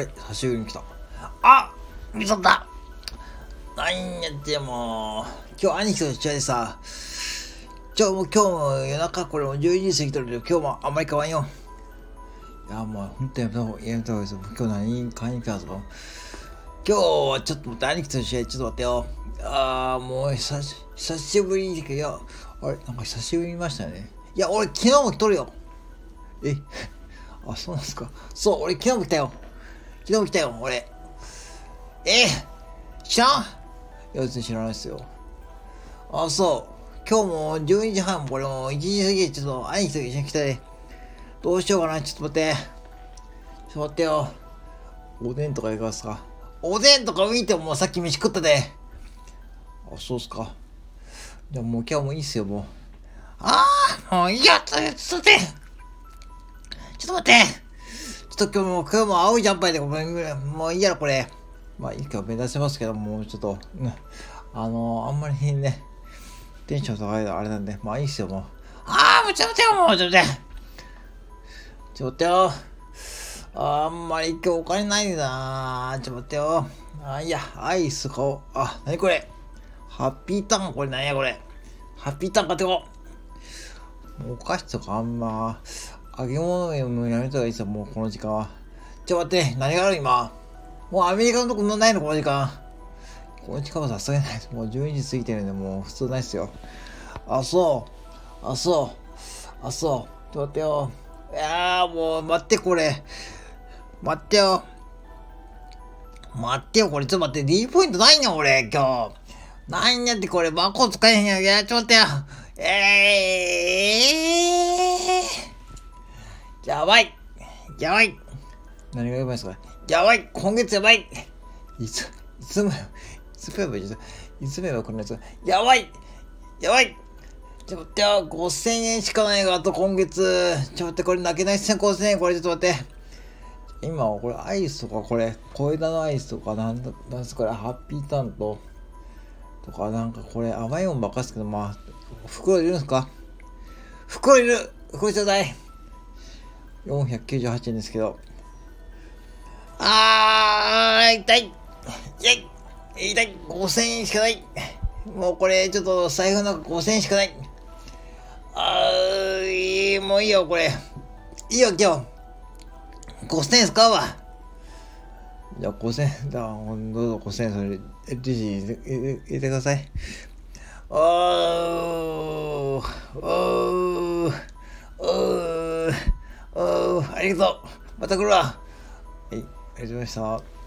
れ久しぶりに来た。あ見とったなんやってもう、今日兄貴と試合でさ、今日も今日も夜中これも12時過ぎとるけど、今日もあんまり変わんよ。いや、もう本当やめた方がやめた方がいいです。今日何買いに来たぞ。今日はちょっと待って、兄貴と試合ちょっと待ってよ。あー、もう久し久しぶりに来て、いや、あれなんか久しぶりに見ましたね。いや、俺昨日も来とるよ。え？あ、そうなんですか。そう、俺昨日も来たよ。昨日も来たよ、俺。え知らん？いや、別に知らないですよ。あ、そう。今日も12時半、これも1時過ぎ、ちょっと兄貴と一緒に来たで。どうしようかな、ちょっと待って。ちょっと待ってよ。おでんとかいかがですか？おでんとか見てもさっき飯食ったで。あ、そうっすか。じゃあもう今日もいいっすよ、もう。ああもういいや、ちょっと待って。ちょっと待って。と今日も、今日も青いジャンパーでごめん、もういいやろ、これ。まあ、いいか、目指せますけども、ちょっと、ね、あのあんまりね、テンション高いのあれなんで、まあいいっすよ、もう。ああ、もうちょっと待ってよ、もう、ちょっと待って。ちょっとよ。あんまり今日お金ないなちょっと待ってよ。あ、いや、アイス買おう。あ、なにこれ。ハッピーターンこれなんやこれ。ハッピーターン買ってこ。うお菓子とかあんま、揚げ物やめた方がいいですよ、もうこの時間は。ちょ待って、何がある今？もうアメリカのとこないのこの時間。この時間はさすがにないです。もう12時過ぎてるんで、もう普通ないっすよ。あ、そう。あ、そう。あ、そう。ちょっと待ってよ。いやーもう待ってこれ。待ってよ。待ってよ、これちょっと待って、D ポイントないの俺、今日。ないんやってこれ、バコ使えへんや。いや、ちょっと待ってよ。えー。やばい。やばい。何がやばいですか？やばい。今月やばい。いつ、いつも、いつもやばい。いつもやばい、このやつ。やばい。やばい。ちょっと待ってよ。5000円しかないが、あと今月。ちょっと待って、これ泣けないっすね、5000円。これちょっと待って。今これアイスとかこれ小枝のアイスとかなんだなんすこれハッピーターンととかなんかこれ甘いもんばっかですけどまあ袋いるんですか？袋いる袋ちょうだい498円ですけど。あー痛い。痛い。痛い。5000円しかない。もうこれちょっと財布の中5000円しかない。あーもういいよこれ。いいよ今日。5000円使うわ。じゃあ5000円、だどうぞ5000円それ、レジ入れ入れてください。おー、おー、おー、ありがとう。また来るわ。はい、ありがとうございました。